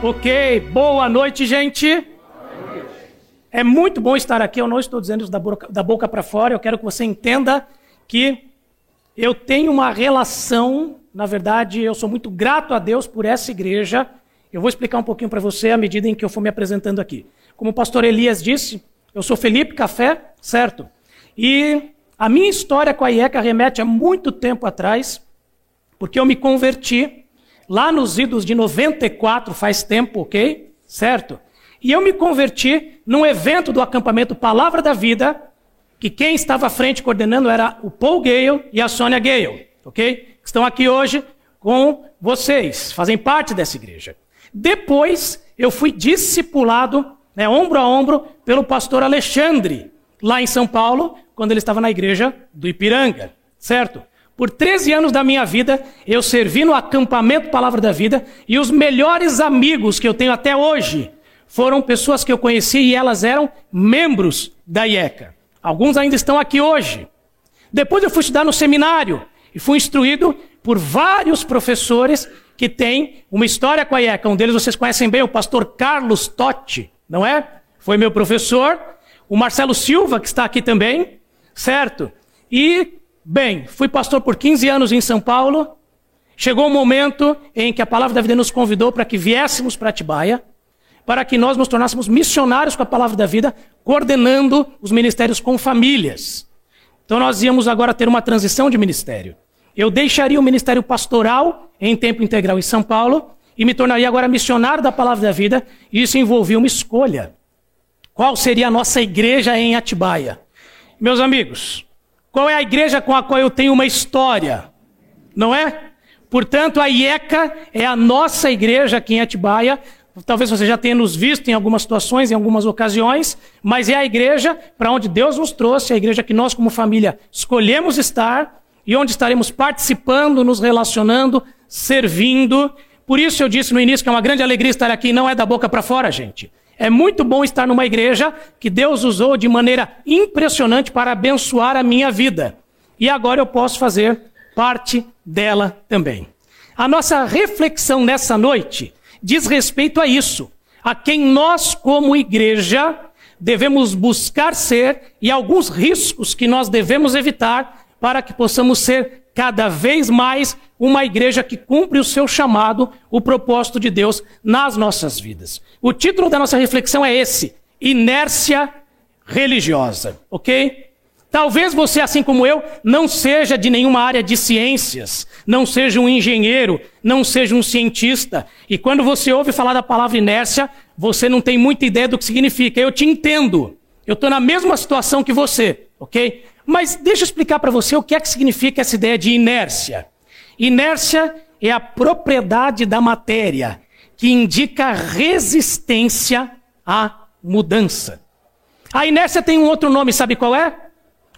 Ok, boa noite, gente. É muito bom estar aqui. Eu não estou dizendo isso da boca, da boca para fora. Eu quero que você entenda que eu tenho uma relação. Na verdade, eu sou muito grato a Deus por essa igreja. Eu vou explicar um pouquinho para você à medida em que eu for me apresentando aqui. Como o pastor Elias disse, eu sou Felipe Café, certo? E a minha história com a IECA remete a muito tempo atrás, porque eu me converti lá nos idos de 94, faz tempo, ok? Certo? E eu me converti num evento do acampamento Palavra da Vida, que quem estava à frente coordenando era o Paul Gale e a Sônia Gale, ok? Estão aqui hoje com vocês, fazem parte dessa igreja. Depois, eu fui discipulado, né, ombro a ombro, pelo pastor Alexandre, lá em São Paulo, quando ele estava na igreja do Ipiranga, certo? Por 13 anos da minha vida, eu servi no acampamento Palavra da Vida e os melhores amigos que eu tenho até hoje foram pessoas que eu conheci e elas eram membros da IECA. Alguns ainda estão aqui hoje. Depois eu fui estudar no seminário e fui instruído por vários professores que têm uma história com a IECA. Um deles vocês conhecem bem, o pastor Carlos Totti, não é? Foi meu professor. O Marcelo Silva, que está aqui também, certo? E Bem, fui pastor por 15 anos em São Paulo. Chegou um momento em que a palavra da vida nos convidou para que viéssemos para Atibaia, para que nós nos tornássemos missionários com a palavra da vida, coordenando os ministérios com famílias. Então nós íamos agora ter uma transição de ministério. Eu deixaria o ministério pastoral em tempo integral em São Paulo e me tornaria agora missionário da palavra da vida, e isso envolvia uma escolha. Qual seria a nossa igreja em Atibaia? Meus amigos, qual é a igreja com a qual eu tenho uma história? Não é? Portanto, a IECA é a nossa igreja aqui em Atibaia. Talvez você já tenha nos visto em algumas situações, em algumas ocasiões, mas é a igreja para onde Deus nos trouxe, a igreja que nós, como família, escolhemos estar e onde estaremos participando, nos relacionando, servindo. Por isso eu disse no início que é uma grande alegria estar aqui, não é da boca para fora, gente. É muito bom estar numa igreja que Deus usou de maneira impressionante para abençoar a minha vida. E agora eu posso fazer parte dela também. A nossa reflexão nessa noite diz respeito a isso, a quem nós, como igreja, devemos buscar ser e alguns riscos que nós devemos evitar para que possamos ser cada vez mais uma igreja que cumpre o seu chamado, o propósito de Deus nas nossas vidas. O título da nossa reflexão é esse: Inércia religiosa, ok? Talvez você, assim como eu, não seja de nenhuma área de ciências, não seja um engenheiro, não seja um cientista. E quando você ouve falar da palavra inércia, você não tem muita ideia do que significa. Eu te entendo. Eu estou na mesma situação que você, ok? Mas deixa eu explicar para você o que é que significa essa ideia de inércia. Inércia é a propriedade da matéria que indica resistência à mudança. A inércia tem um outro nome, sabe qual é?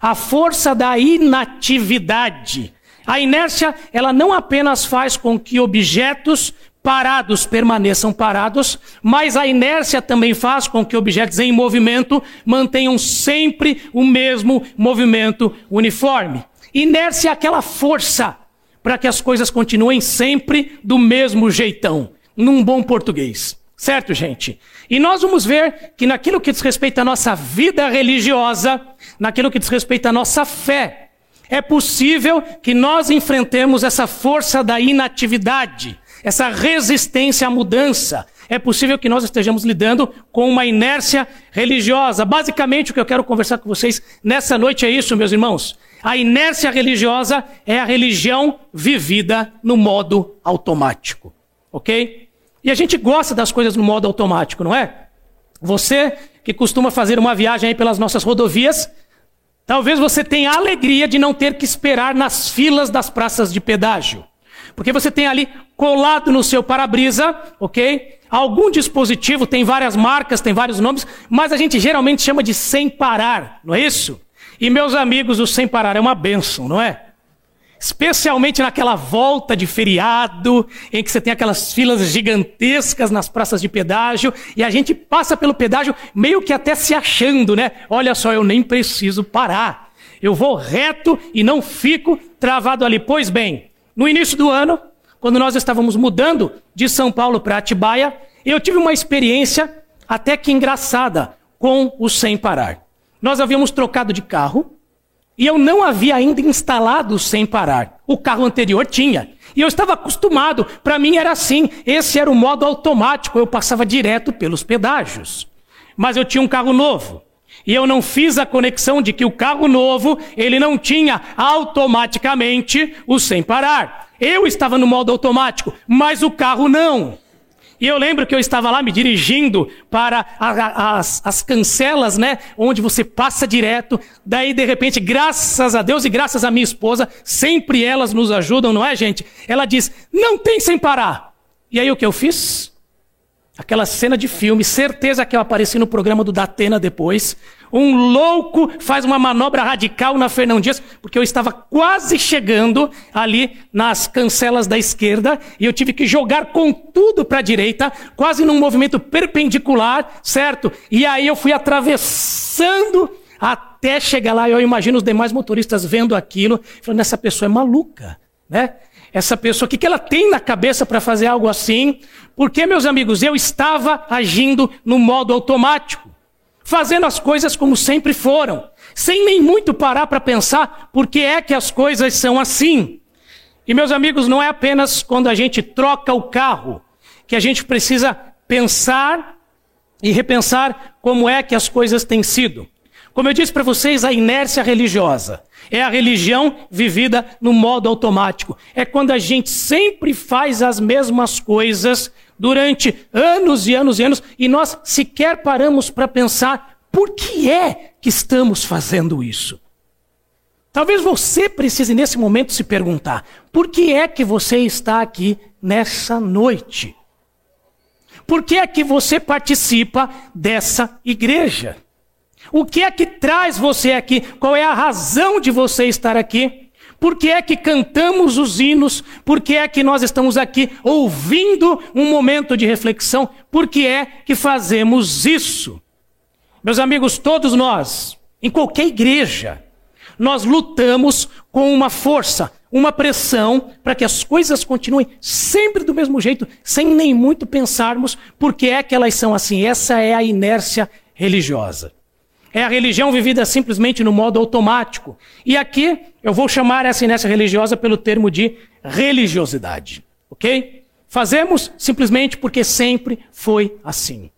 A força da inatividade. A inércia, ela não apenas faz com que objetos parados permaneçam parados, mas a inércia também faz com que objetos em movimento mantenham sempre o mesmo movimento uniforme. Inércia é aquela força para que as coisas continuem sempre do mesmo jeitão, num bom português. Certo, gente? E nós vamos ver que naquilo que diz respeito à nossa vida religiosa, naquilo que diz respeito à nossa fé, é possível que nós enfrentemos essa força da inatividade essa resistência à mudança. É possível que nós estejamos lidando com uma inércia religiosa. Basicamente, o que eu quero conversar com vocês nessa noite é isso, meus irmãos. A inércia religiosa é a religião vivida no modo automático. Ok? E a gente gosta das coisas no modo automático, não é? Você que costuma fazer uma viagem aí pelas nossas rodovias, talvez você tenha a alegria de não ter que esperar nas filas das praças de pedágio. Porque você tem ali colado no seu para-brisa, ok? Algum dispositivo, tem várias marcas, tem vários nomes, mas a gente geralmente chama de sem parar, não é isso? E meus amigos, o sem parar é uma benção, não é? Especialmente naquela volta de feriado, em que você tem aquelas filas gigantescas nas praças de pedágio, e a gente passa pelo pedágio meio que até se achando, né? Olha só, eu nem preciso parar. Eu vou reto e não fico travado ali. Pois bem, no início do ano, quando nós estávamos mudando de São Paulo para Atibaia, Eu tive uma experiência até que engraçada com o sem parar. Nós havíamos trocado de carro e eu não havia ainda instalado o sem parar. O carro anterior tinha. E eu estava acostumado, para mim era assim, esse era o modo automático, eu passava direto pelos pedágios. Mas eu tinha um carro novo. E eu não fiz a conexão de que o carro novo, ele não tinha automaticamente o sem parar. Eu estava no modo automático, mas o carro não. E eu lembro que eu estava lá me dirigindo para a, a, as, as cancelas, né? Onde você passa direto. Daí, de repente, graças a Deus e graças à minha esposa, sempre elas nos ajudam, não é, gente? Ela diz: não tem sem parar. E aí o que eu fiz? Aquela cena de filme, certeza que eu apareci no programa do Datena depois. Um louco faz uma manobra radical na Fernão Dias, porque eu estava quase chegando ali nas cancelas da esquerda e eu tive que jogar com tudo para a direita, quase num movimento perpendicular, certo? E aí eu fui atravessando até chegar lá. Eu imagino os demais motoristas vendo aquilo, falando: essa pessoa é maluca, né? Essa pessoa, o que, que ela tem na cabeça para fazer algo assim? Porque, meus amigos, eu estava agindo no modo automático, fazendo as coisas como sempre foram, sem nem muito parar para pensar por que é que as coisas são assim. E, meus amigos, não é apenas quando a gente troca o carro que a gente precisa pensar e repensar como é que as coisas têm sido. Como eu disse para vocês, a inércia religiosa é a religião vivida no modo automático. É quando a gente sempre faz as mesmas coisas durante anos e anos e anos e nós sequer paramos para pensar por que é que estamos fazendo isso. Talvez você precise nesse momento se perguntar: por que é que você está aqui nessa noite? Por que é que você participa dessa igreja? O que é que traz você aqui? Qual é a razão de você estar aqui? Por que é que cantamos os hinos? Por que é que nós estamos aqui ouvindo um momento de reflexão? Por que é que fazemos isso? Meus amigos, todos nós, em qualquer igreja, nós lutamos com uma força, uma pressão para que as coisas continuem sempre do mesmo jeito, sem nem muito pensarmos por que é que elas são assim. Essa é a inércia religiosa. É a religião vivida simplesmente no modo automático. E aqui eu vou chamar essa inércia religiosa pelo termo de religiosidade. Ok? Fazemos simplesmente porque sempre foi assim.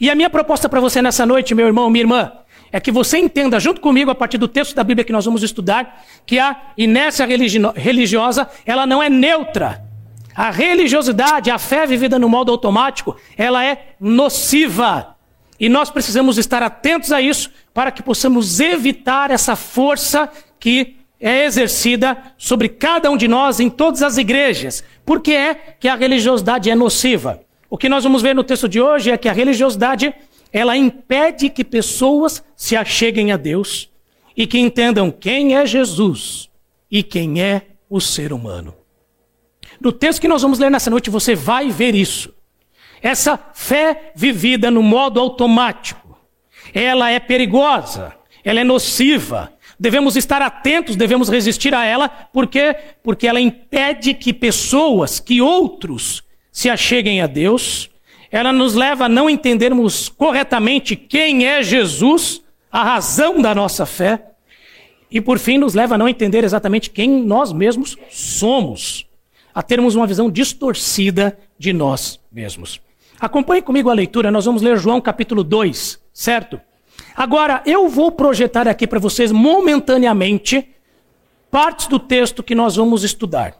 E a minha proposta para você nessa noite, meu irmão, minha irmã, é que você entenda, junto comigo, a partir do texto da Bíblia que nós vamos estudar, que a inércia religiosa, ela não é neutra. A religiosidade, a fé vivida no modo automático, ela é nociva. E nós precisamos estar atentos a isso para que possamos evitar essa força que é exercida sobre cada um de nós em todas as igrejas. Por que é que a religiosidade é nociva? O que nós vamos ver no texto de hoje é que a religiosidade ela impede que pessoas se acheguem a Deus e que entendam quem é Jesus e quem é o ser humano. No texto que nós vamos ler nessa noite, você vai ver isso. Essa fé vivida no modo automático, ela é perigosa, ela é nociva. Devemos estar atentos, devemos resistir a ela, porque porque ela impede que pessoas, que outros se acheguem a Deus. Ela nos leva a não entendermos corretamente quem é Jesus, a razão da nossa fé. E por fim, nos leva a não entender exatamente quem nós mesmos somos, a termos uma visão distorcida de nós mesmos. Acompanhe comigo a leitura, nós vamos ler João capítulo 2, certo? Agora, eu vou projetar aqui para vocês momentaneamente partes do texto que nós vamos estudar.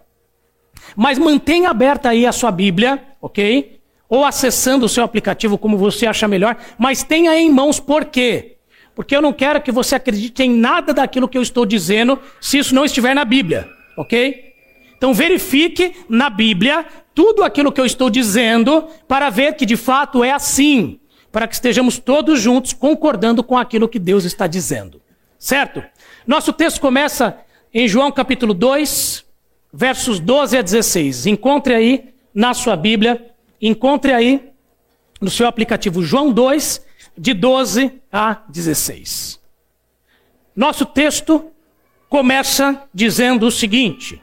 Mas mantenha aberta aí a sua Bíblia, ok? Ou acessando o seu aplicativo como você acha melhor, mas tenha em mãos por quê? Porque eu não quero que você acredite em nada daquilo que eu estou dizendo se isso não estiver na Bíblia, ok? Então verifique na Bíblia tudo aquilo que eu estou dizendo para ver que de fato é assim, para que estejamos todos juntos concordando com aquilo que Deus está dizendo. Certo? Nosso texto começa em João capítulo 2, versos 12 a 16. Encontre aí na sua Bíblia, encontre aí no seu aplicativo João 2, de 12 a 16. Nosso texto começa dizendo o seguinte: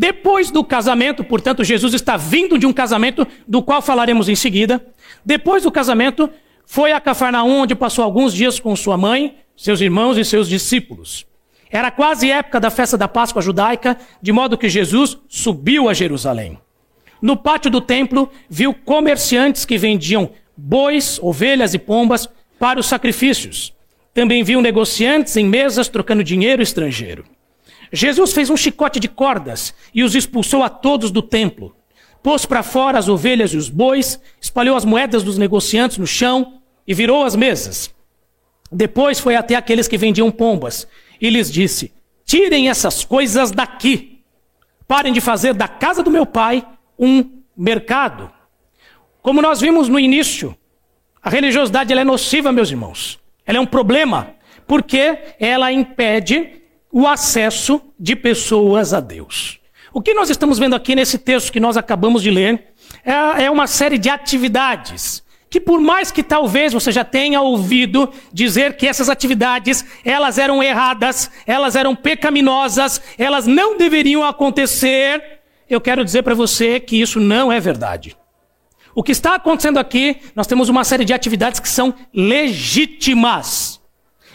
Depois do casamento, portanto, Jesus está vindo de um casamento do qual falaremos em seguida. Depois do casamento, foi a Cafarnaum, onde passou alguns dias com sua mãe, seus irmãos e seus discípulos. Era quase época da festa da Páscoa judaica, de modo que Jesus subiu a Jerusalém. No pátio do templo, viu comerciantes que vendiam bois, ovelhas e pombas para os sacrifícios. Também viu negociantes em mesas trocando dinheiro estrangeiro. Jesus fez um chicote de cordas e os expulsou a todos do templo. Pôs para fora as ovelhas e os bois, espalhou as moedas dos negociantes no chão e virou as mesas. Depois foi até aqueles que vendiam pombas e lhes disse: Tirem essas coisas daqui. Parem de fazer da casa do meu pai um mercado. Como nós vimos no início, a religiosidade é nociva, meus irmãos. Ela é um problema, porque ela impede o acesso de pessoas a Deus. O que nós estamos vendo aqui nesse texto que nós acabamos de ler é, é uma série de atividades que por mais que talvez você já tenha ouvido dizer que essas atividades, elas eram erradas, elas eram pecaminosas, elas não deveriam acontecer, eu quero dizer para você que isso não é verdade. O que está acontecendo aqui, nós temos uma série de atividades que são legítimas.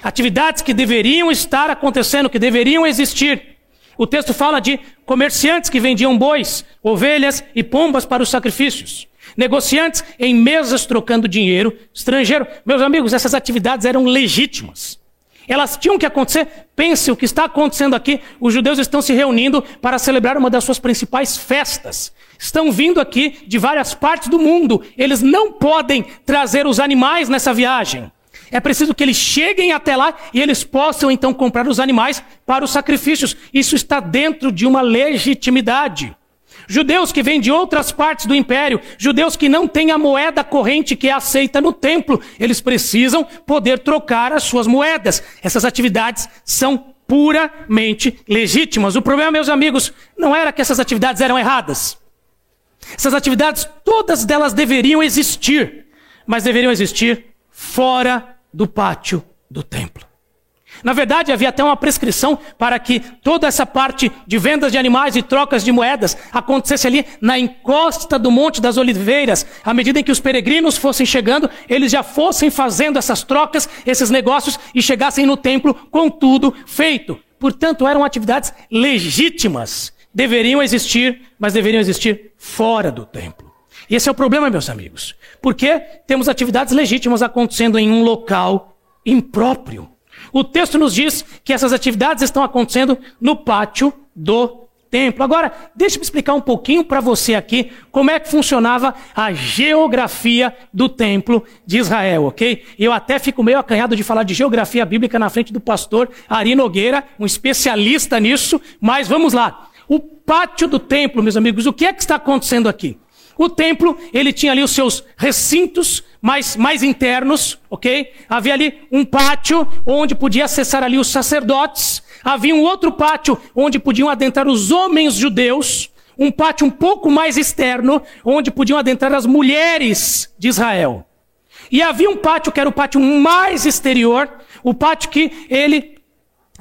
Atividades que deveriam estar acontecendo, que deveriam existir. O texto fala de comerciantes que vendiam bois, ovelhas e pombas para os sacrifícios. Negociantes em mesas trocando dinheiro estrangeiro. Meus amigos, essas atividades eram legítimas. Elas tinham que acontecer. Pense o que está acontecendo aqui. Os judeus estão se reunindo para celebrar uma das suas principais festas. Estão vindo aqui de várias partes do mundo. Eles não podem trazer os animais nessa viagem. É preciso que eles cheguem até lá e eles possam então comprar os animais para os sacrifícios. Isso está dentro de uma legitimidade. Judeus que vêm de outras partes do império, judeus que não têm a moeda corrente que é aceita no templo, eles precisam poder trocar as suas moedas. Essas atividades são puramente legítimas. O problema, meus amigos, não era que essas atividades eram erradas. Essas atividades, todas delas deveriam existir, mas deveriam existir fora do pátio do templo. Na verdade, havia até uma prescrição para que toda essa parte de vendas de animais e trocas de moedas acontecesse ali na encosta do Monte das Oliveiras. À medida em que os peregrinos fossem chegando, eles já fossem fazendo essas trocas, esses negócios e chegassem no templo com tudo feito. Portanto, eram atividades legítimas. Deveriam existir, mas deveriam existir fora do templo. Esse é o problema, meus amigos. Porque temos atividades legítimas acontecendo em um local impróprio. O texto nos diz que essas atividades estão acontecendo no pátio do templo. Agora, deixe-me explicar um pouquinho para você aqui como é que funcionava a geografia do templo de Israel, ok? Eu até fico meio acanhado de falar de geografia bíblica na frente do pastor Ari Nogueira, um especialista nisso, mas vamos lá. O pátio do templo, meus amigos, o que é que está acontecendo aqui? O templo, ele tinha ali os seus recintos mais, mais internos, ok? Havia ali um pátio onde podia acessar ali os sacerdotes. Havia um outro pátio onde podiam adentrar os homens judeus. Um pátio um pouco mais externo, onde podiam adentrar as mulheres de Israel. E havia um pátio que era o pátio mais exterior, o pátio que ele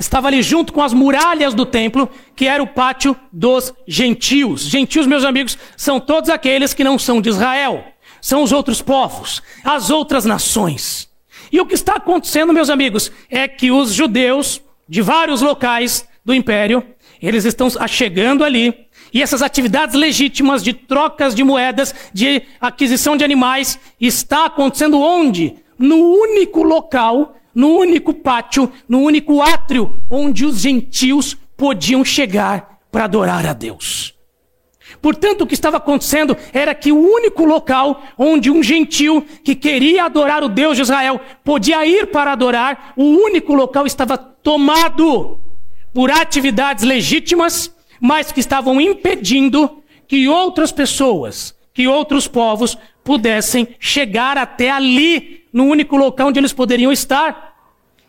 estava ali junto com as muralhas do templo, que era o pátio dos gentios. Gentios, meus amigos, são todos aqueles que não são de Israel, são os outros povos, as outras nações. E o que está acontecendo, meus amigos, é que os judeus de vários locais do império, eles estão chegando ali, e essas atividades legítimas de trocas de moedas, de aquisição de animais, está acontecendo onde? No único local no único pátio, no único átrio onde os gentios podiam chegar para adorar a Deus. Portanto, o que estava acontecendo era que o único local onde um gentio que queria adorar o Deus de Israel podia ir para adorar, o único local estava tomado por atividades legítimas, mas que estavam impedindo que outras pessoas, que outros povos pudessem chegar até ali no único local onde eles poderiam estar.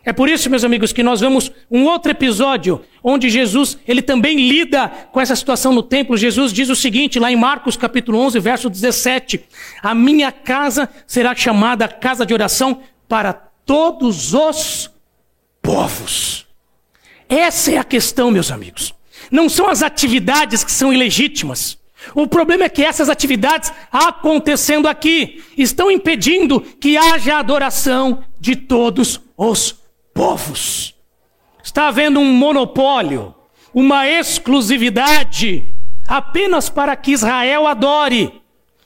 É por isso, meus amigos, que nós vemos um outro episódio onde Jesus, ele também lida com essa situação no templo. Jesus diz o seguinte, lá em Marcos capítulo 11, verso 17: "A minha casa será chamada casa de oração para todos os povos". Essa é a questão, meus amigos. Não são as atividades que são ilegítimas. O problema é que essas atividades acontecendo aqui estão impedindo que haja adoração de todos os povos. Está havendo um monopólio, uma exclusividade apenas para que Israel adore.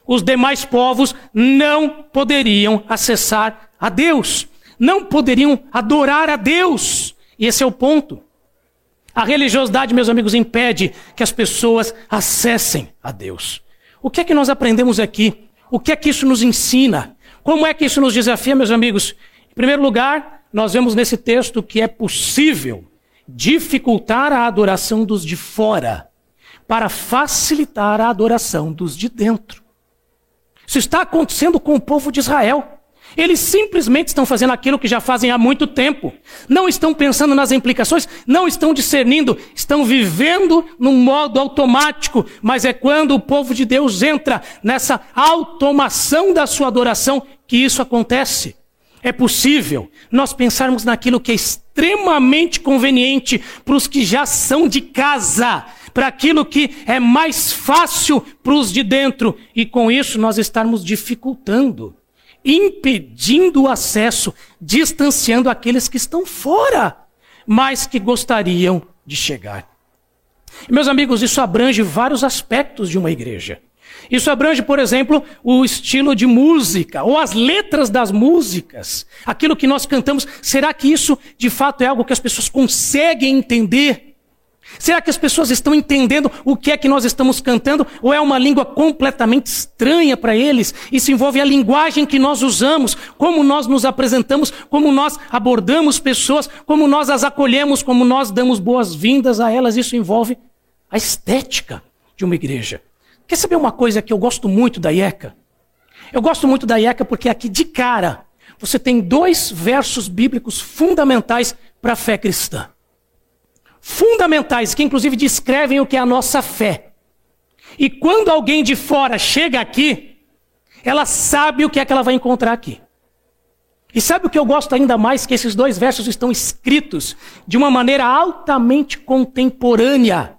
Os demais povos não poderiam acessar a Deus, não poderiam adorar a Deus. E esse é o ponto. A religiosidade, meus amigos, impede que as pessoas acessem a Deus. O que é que nós aprendemos aqui? O que é que isso nos ensina? Como é que isso nos desafia, meus amigos? Em primeiro lugar, nós vemos nesse texto que é possível dificultar a adoração dos de fora para facilitar a adoração dos de dentro. Isso está acontecendo com o povo de Israel. Eles simplesmente estão fazendo aquilo que já fazem há muito tempo. Não estão pensando nas implicações, não estão discernindo, estão vivendo num modo automático. Mas é quando o povo de Deus entra nessa automação da sua adoração que isso acontece. É possível nós pensarmos naquilo que é extremamente conveniente para os que já são de casa, para aquilo que é mais fácil para os de dentro, e com isso nós estarmos dificultando impedindo o acesso, distanciando aqueles que estão fora, mas que gostariam de chegar. Meus amigos, isso abrange vários aspectos de uma igreja. Isso abrange, por exemplo, o estilo de música, ou as letras das músicas, aquilo que nós cantamos. Será que isso, de fato, é algo que as pessoas conseguem entender? Será que as pessoas estão entendendo o que é que nós estamos cantando? Ou é uma língua completamente estranha para eles? Isso envolve a linguagem que nós usamos, como nós nos apresentamos, como nós abordamos pessoas, como nós as acolhemos, como nós damos boas-vindas a elas. Isso envolve a estética de uma igreja. Quer saber uma coisa que eu gosto muito da IECA? Eu gosto muito da IECA porque aqui de cara você tem dois versos bíblicos fundamentais para a fé cristã fundamentais, que inclusive descrevem o que é a nossa fé. E quando alguém de fora chega aqui, ela sabe o que é que ela vai encontrar aqui. E sabe o que eu gosto ainda mais? Que esses dois versos estão escritos de uma maneira altamente contemporânea,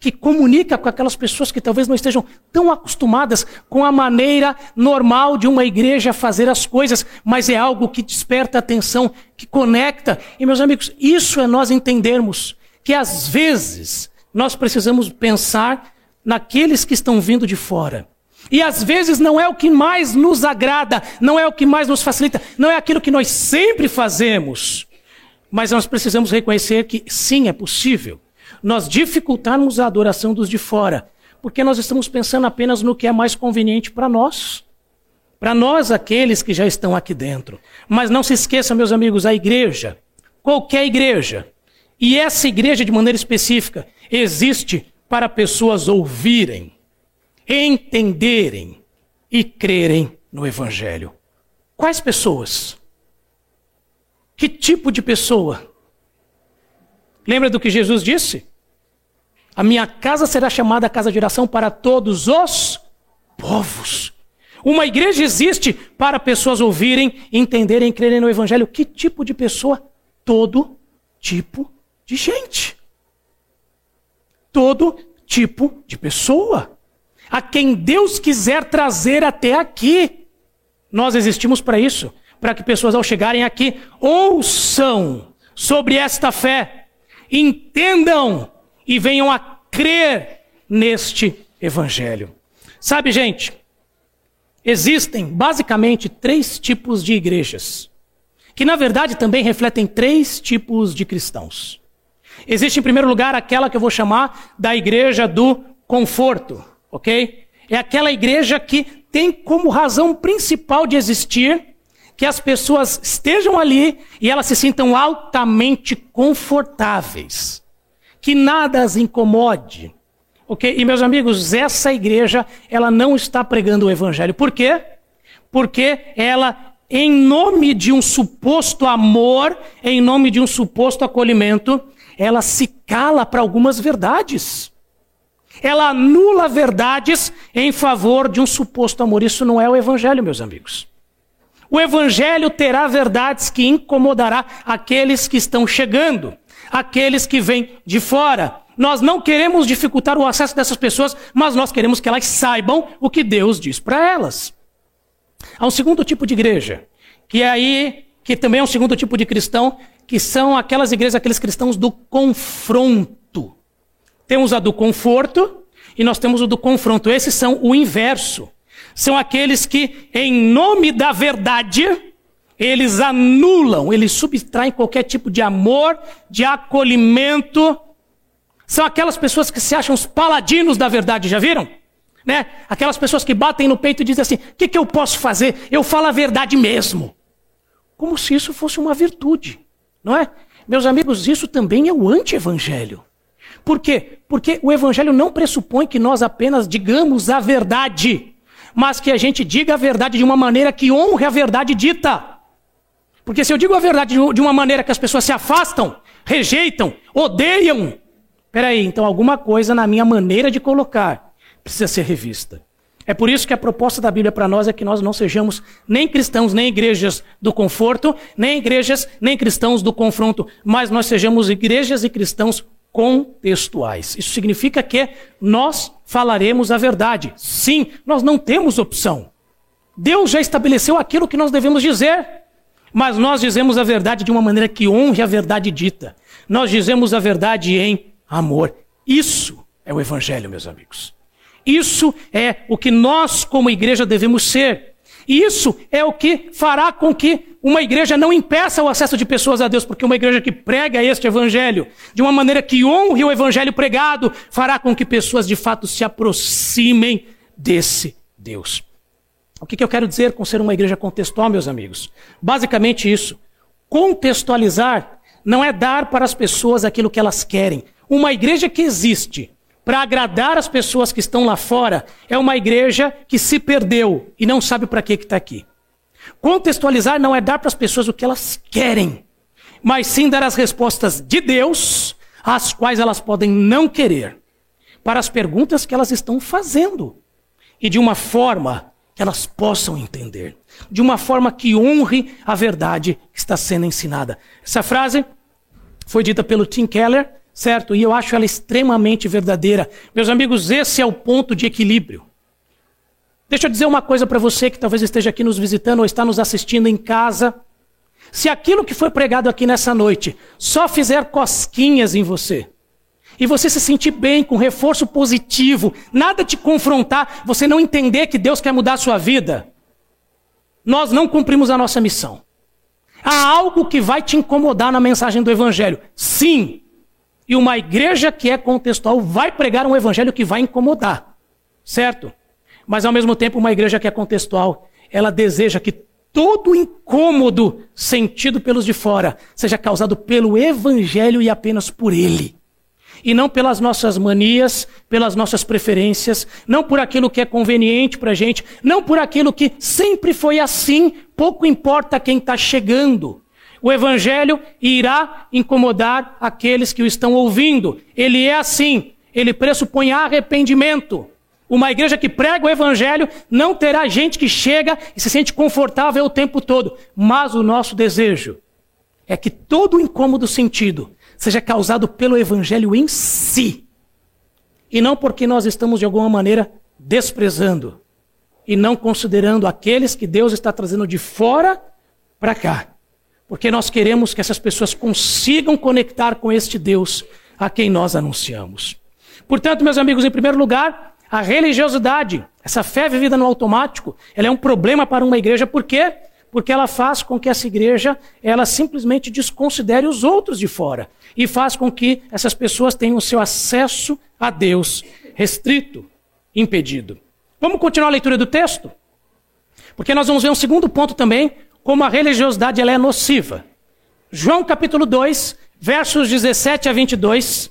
que comunica com aquelas pessoas que talvez não estejam tão acostumadas com a maneira normal de uma igreja fazer as coisas, mas é algo que desperta atenção, que conecta. E meus amigos, isso é nós entendermos que às vezes nós precisamos pensar naqueles que estão vindo de fora. E às vezes não é o que mais nos agrada, não é o que mais nos facilita, não é aquilo que nós sempre fazemos. Mas nós precisamos reconhecer que sim, é possível nós dificultarmos a adoração dos de fora, porque nós estamos pensando apenas no que é mais conveniente para nós. Para nós, aqueles que já estão aqui dentro. Mas não se esqueçam, meus amigos, a igreja, qualquer igreja, e essa igreja, de maneira específica, existe para pessoas ouvirem, entenderem e crerem no Evangelho. Quais pessoas? Que tipo de pessoa? Lembra do que Jesus disse? A minha casa será chamada casa de oração para todos os povos. Uma igreja existe para pessoas ouvirem, entenderem e crerem no Evangelho. Que tipo de pessoa? Todo tipo de gente. Todo tipo de pessoa. A quem Deus quiser trazer até aqui. Nós existimos para isso. Para que pessoas, ao chegarem aqui, ouçam sobre esta fé, entendam e venham a crer neste Evangelho. Sabe, gente, existem basicamente três tipos de igrejas, que na verdade também refletem três tipos de cristãos. Existe, em primeiro lugar, aquela que eu vou chamar da igreja do conforto, ok? É aquela igreja que tem como razão principal de existir que as pessoas estejam ali e elas se sintam altamente confortáveis, que nada as incomode, ok? E meus amigos, essa igreja ela não está pregando o evangelho. Por quê? Porque ela, em nome de um suposto amor, em nome de um suposto acolhimento, ela se cala para algumas verdades. Ela anula verdades em favor de um suposto amor. Isso não é o evangelho, meus amigos. O evangelho terá verdades que incomodará aqueles que estão chegando, aqueles que vêm de fora. Nós não queremos dificultar o acesso dessas pessoas, mas nós queremos que elas saibam o que Deus diz para elas. Há um segundo tipo de igreja, que é aí, que também é um segundo tipo de cristão, que são aquelas igrejas, aqueles cristãos do confronto. Temos a do conforto e nós temos o do confronto. Esses são o inverso. São aqueles que, em nome da verdade, eles anulam, eles subtraem qualquer tipo de amor, de acolhimento. São aquelas pessoas que se acham os paladinos da verdade, já viram? Né? Aquelas pessoas que batem no peito e dizem assim: o que, que eu posso fazer? Eu falo a verdade mesmo. Como se isso fosse uma virtude, não é? Meus amigos, isso também é o anti-evangelho. Por quê? Porque o evangelho não pressupõe que nós apenas digamos a verdade mas que a gente diga a verdade de uma maneira que honre a verdade dita. Porque se eu digo a verdade de uma maneira que as pessoas se afastam, rejeitam, odeiam, peraí, então alguma coisa na minha maneira de colocar precisa ser revista. É por isso que a proposta da Bíblia para nós é que nós não sejamos nem cristãos, nem igrejas do conforto, nem igrejas, nem cristãos do confronto, mas nós sejamos igrejas e cristãos contextuais. Isso significa que nós falaremos a verdade. Sim, nós não temos opção. Deus já estabeleceu aquilo que nós devemos dizer, mas nós dizemos a verdade de uma maneira que honre a verdade dita. Nós dizemos a verdade em amor. Isso é o Evangelho, meus amigos. Isso é o que nós, como igreja, devemos ser. Isso é o que fará com que uma igreja não impeça o acesso de pessoas a Deus, porque uma igreja que prega este evangelho de uma maneira que honre o evangelho pregado, fará com que pessoas de fato se aproximem desse Deus. O que, eu quero dizer com ser uma igreja contextual, meus amigos? Basicamente isso. Contextualizar não é dar para as pessoas aquilo que elas querem. Uma igreja que existe para agradar as pessoas que estão lá fora, é uma igreja que se perdeu e não sabe para que está aqui. Contextualizar não é dar para as pessoas o que elas querem, mas sim dar as respostas de Deus, às quais elas podem não querer, para as perguntas que elas estão fazendo, e de uma forma que elas possam entender, de uma forma que honre a verdade que está sendo ensinada. Essa frase foi dita pelo Tim Keller certo? E eu acho ela extremamente verdadeira. Meus amigos, esse é o ponto de equilíbrio. Deixa eu dizer uma coisa para você que talvez esteja aqui nos visitando ou está nos assistindo em casa. Se aquilo que foi pregado aqui nessa noite só fizer cosquinhas em você, e você se sentir bem, com reforço positivo, nada te confrontar, você não entender que Deus quer mudar a sua vida, nós não cumprimos a nossa missão. Há algo que vai te incomodar na mensagem do Evangelho. Sim, e uma igreja que é contextual vai pregar um evangelho que vai incomodar, certo? Mas ao mesmo tempo, uma igreja que é contextual, ela deseja que todo incômodo sentido pelos de fora seja causado pelo evangelho e apenas por ele. E não pelas nossas manias, pelas nossas preferências, não por aquilo que é conveniente para a gente, não por aquilo que sempre foi assim, pouco importa quem está chegando. O evangelho irá incomodar aqueles que o estão ouvindo. Ele é assim, ele pressupõe arrependimento. Uma igreja que prega o evangelho não terá gente que chega e se sente confortável o tempo todo. Mas o nosso desejo é que todo o incômodo sentido seja causado pelo evangelho em si. E não porque nós estamos de alguma maneira desprezando e não considerando aqueles que Deus está trazendo de fora para cá porque nós queremos que essas pessoas consigam conectar com este Deus a quem nós anunciamos. Portanto, meus amigos, em primeiro lugar, a religiosidade, essa fé vivida no automático, ela é um problema para uma igreja, por quê? Porque ela faz com que essa igreja, ela simplesmente desconsidere os outros de fora e faz com que essas pessoas tenham o seu acesso a Deus restrito, impedido. Vamos continuar a leitura do texto? Porque nós vamos ver um segundo ponto também, como a religiosidade ela é nociva. João capítulo 2, versos 17 a 22.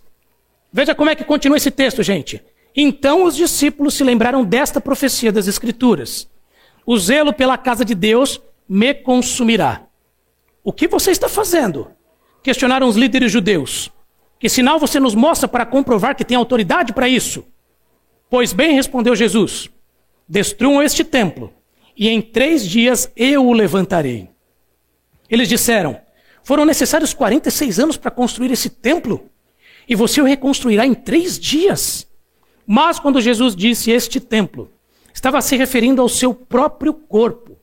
Veja como é que continua esse texto, gente. Então os discípulos se lembraram desta profecia das Escrituras: O zelo pela casa de Deus me consumirá. O que você está fazendo? Questionaram os líderes judeus. Que sinal você nos mostra para comprovar que tem autoridade para isso? Pois bem, respondeu Jesus: Destruam este templo e em três dias eu o levantarei. Eles disseram: Foram necessários 46 anos para construir esse templo? e você o reconstruirá em três dias. Mas quando Jesus disse este templo, estava se referindo ao seu próprio corpo.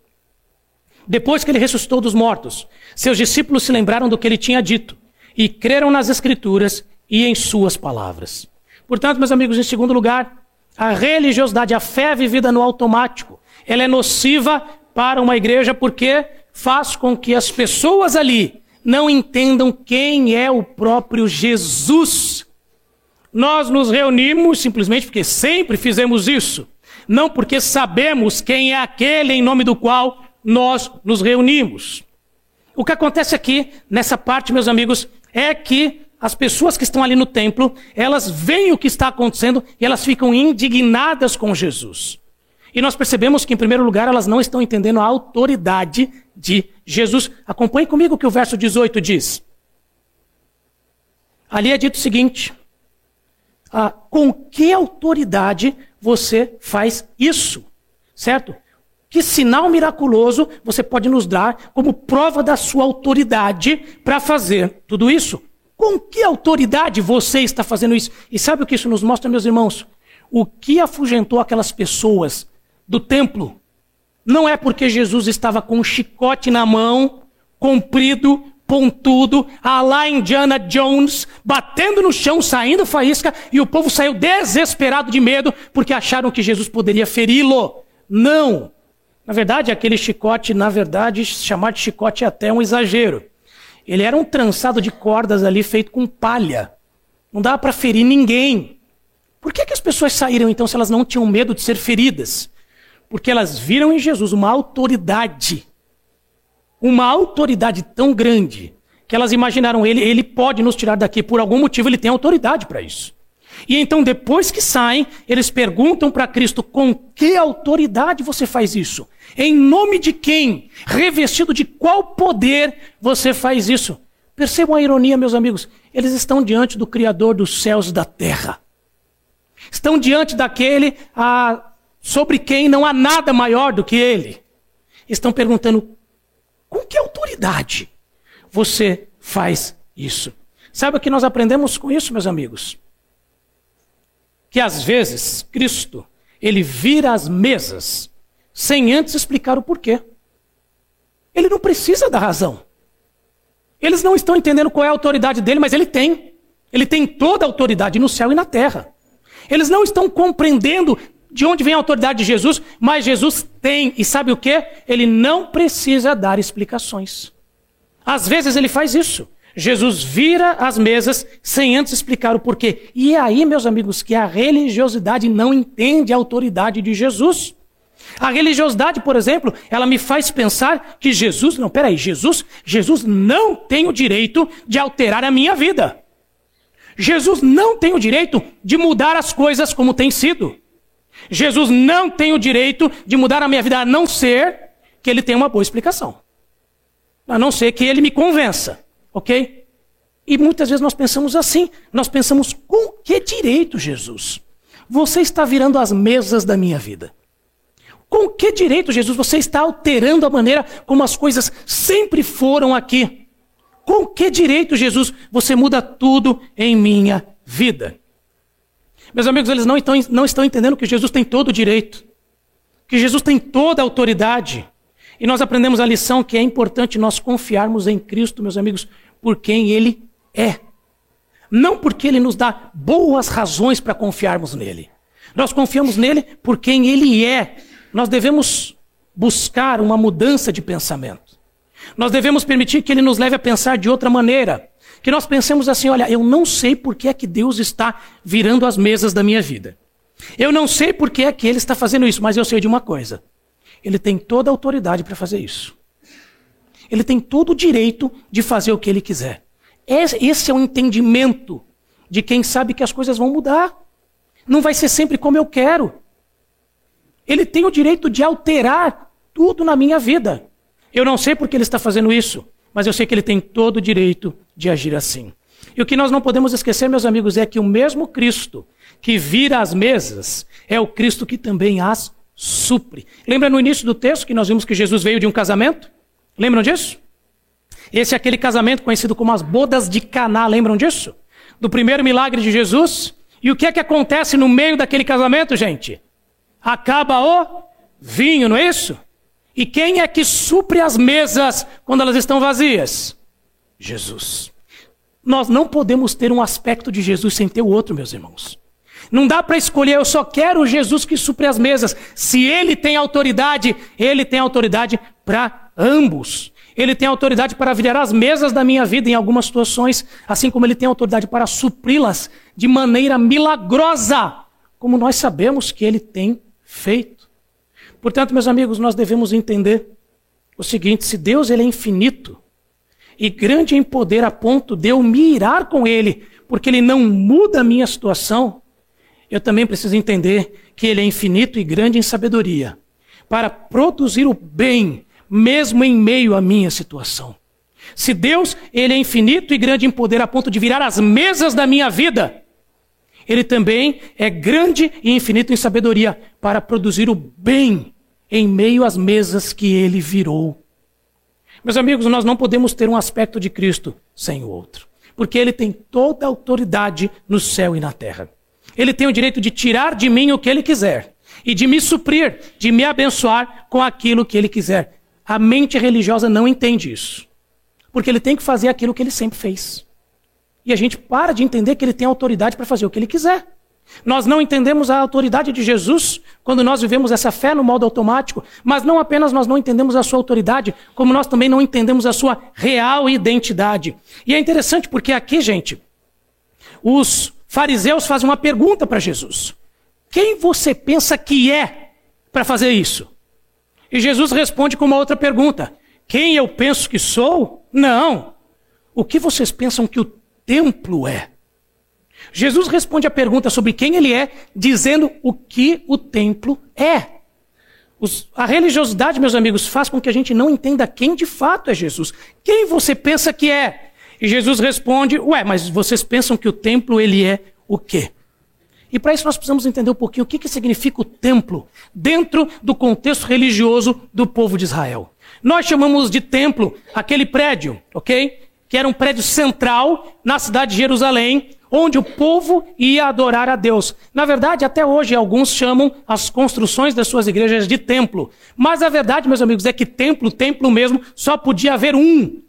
Depois que ele ressuscitou dos mortos, seus discípulos se lembraram do que ele tinha dito e creram nas Escrituras e em suas palavras. Portanto, meus amigos, em segundo lugar, a religiosidade, a fé vivida no automático, ela é nociva para uma igreja porque faz com que as pessoas ali não entendam quem é o próprio Jesus. Nós nos reunimos simplesmente porque sempre fizemos isso, não porque sabemos quem é aquele em nome do qual nós nos reunimos. O que acontece aqui, nessa parte, meus amigos, é que as pessoas que estão ali no templo, elas veem o que está acontecendo e elas ficam indignadas com Jesus. E nós percebemos que, em primeiro lugar, elas não estão entendendo a autoridade de Jesus. Acompanhe comigo o que o verso 18 diz. Ali é dito o seguinte: ah, com que autoridade você faz isso? Certo? Que sinal miraculoso você pode nos dar como prova da sua autoridade para fazer tudo isso? Com que autoridade você está fazendo isso? E sabe o que isso nos mostra, meus irmãos? O que afugentou aquelas pessoas do templo não é porque Jesus estava com um chicote na mão, comprido, pontudo, a lá Indiana Jones, batendo no chão, saindo faísca, e o povo saiu desesperado de medo porque acharam que Jesus poderia feri-lo. Não. Na verdade, aquele chicote, na verdade, chamar de chicote é até um exagero. Ele era um trançado de cordas ali feito com palha. Não dava para ferir ninguém. Por que, que as pessoas saíram então se elas não tinham medo de ser feridas? Porque elas viram em Jesus uma autoridade. Uma autoridade tão grande que elas imaginaram ele, ele pode nos tirar daqui. Por algum motivo ele tem autoridade para isso. E então, depois que saem, eles perguntam para Cristo: com que autoridade você faz isso? Em nome de quem? Revestido de qual poder você faz isso? Percebam a ironia, meus amigos. Eles estão diante do Criador dos céus e da terra. Estão diante daquele a, sobre quem não há nada maior do que ele. Estão perguntando: com que autoridade você faz isso? Sabe o que nós aprendemos com isso, meus amigos? Que às vezes Cristo, ele vira as mesas sem antes explicar o porquê. Ele não precisa da razão. Eles não estão entendendo qual é a autoridade dele, mas ele tem. Ele tem toda a autoridade no céu e na terra. Eles não estão compreendendo de onde vem a autoridade de Jesus, mas Jesus tem. E sabe o que? Ele não precisa dar explicações. Às vezes ele faz isso. Jesus vira as mesas sem antes explicar o porquê. E é aí, meus amigos, que a religiosidade não entende a autoridade de Jesus. A religiosidade, por exemplo, ela me faz pensar que Jesus, não, peraí, Jesus, Jesus não tem o direito de alterar a minha vida. Jesus não tem o direito de mudar as coisas como tem sido. Jesus não tem o direito de mudar a minha vida, a não ser que ele tenha uma boa explicação. A não ser que ele me convença, ok? E muitas vezes nós pensamos assim, nós pensamos, com que direito, Jesus? Você está virando as mesas da minha vida. Com que direito, Jesus, você está alterando a maneira como as coisas sempre foram aqui? Com que direito, Jesus, você muda tudo em minha vida? Meus amigos, eles não estão, não estão entendendo que Jesus tem todo o direito, que Jesus tem toda a autoridade. E nós aprendemos a lição que é importante nós confiarmos em Cristo, meus amigos, por quem Ele é. Não porque Ele nos dá boas razões para confiarmos nele. Nós confiamos nele por quem Ele é nós devemos buscar uma mudança de pensamento. Nós devemos permitir que Ele nos leve a pensar de outra maneira. Que nós pensemos assim: olha, eu não sei por que é que Deus está virando as mesas da minha vida. Eu não sei por que é que Ele está fazendo isso, mas eu sei de uma coisa: Ele tem toda a autoridade para fazer isso. Ele tem todo o direito de fazer o que Ele quiser. Esse é o entendimento de quem sabe que as coisas vão mudar. Não vai ser sempre como eu quero. Ele tem o direito de alterar tudo na minha vida. Eu não sei por que ele está fazendo isso, mas eu sei que ele tem todo o direito de agir assim. E o que nós não podemos esquecer, meus amigos, é que o mesmo Cristo que vira as mesas é o Cristo que também as supre. Lembra no início do texto que nós vimos que Jesus veio de um casamento? Lembram disso? Esse é aquele casamento conhecido como as bodas de Caná, lembram disso? do primeiro milagre de Jesus. E o que é que acontece no meio daquele casamento, gente? Acaba o vinho, não é isso? E quem é que supre as mesas quando elas estão vazias? Jesus. Nós não podemos ter um aspecto de Jesus sem ter o outro, meus irmãos. Não dá para escolher, eu só quero Jesus que supre as mesas. Se ele tem autoridade, ele tem autoridade para ambos. Ele tem autoridade para virar as mesas da minha vida em algumas situações, assim como ele tem autoridade para supri-las de maneira milagrosa, como nós sabemos que ele tem feito. Portanto, meus amigos, nós devemos entender o seguinte: se Deus ele é infinito e grande em poder a ponto de eu me irar com ele, porque ele não muda a minha situação, eu também preciso entender que ele é infinito e grande em sabedoria para produzir o bem mesmo em meio à minha situação. Se Deus, ele é infinito e grande em poder a ponto de virar as mesas da minha vida, ele também é grande e infinito em sabedoria para produzir o bem em meio às mesas que ele virou. Meus amigos, nós não podemos ter um aspecto de Cristo sem o outro, porque ele tem toda a autoridade no céu e na terra. Ele tem o direito de tirar de mim o que ele quiser e de me suprir, de me abençoar com aquilo que ele quiser. A mente religiosa não entende isso. Porque ele tem que fazer aquilo que ele sempre fez. E a gente para de entender que ele tem autoridade para fazer o que ele quiser. Nós não entendemos a autoridade de Jesus quando nós vivemos essa fé no modo automático, mas não apenas nós não entendemos a sua autoridade, como nós também não entendemos a sua real identidade. E é interessante porque aqui, gente, os fariseus fazem uma pergunta para Jesus: Quem você pensa que é para fazer isso? E Jesus responde com uma outra pergunta: Quem eu penso que sou? Não. O que vocês pensam que o templo é? Jesus responde a pergunta sobre quem ele é, dizendo o que o templo é. Os, a religiosidade, meus amigos, faz com que a gente não entenda quem de fato é Jesus. Quem você pensa que é? E Jesus responde: Ué, mas vocês pensam que o templo ele é o quê? E para isso nós precisamos entender um pouquinho o que, que significa o templo dentro do contexto religioso do povo de Israel. Nós chamamos de templo aquele prédio, ok? Que era um prédio central na cidade de Jerusalém, onde o povo ia adorar a Deus. Na verdade, até hoje, alguns chamam as construções das suas igrejas de templo. Mas a verdade, meus amigos, é que templo, templo mesmo, só podia haver um,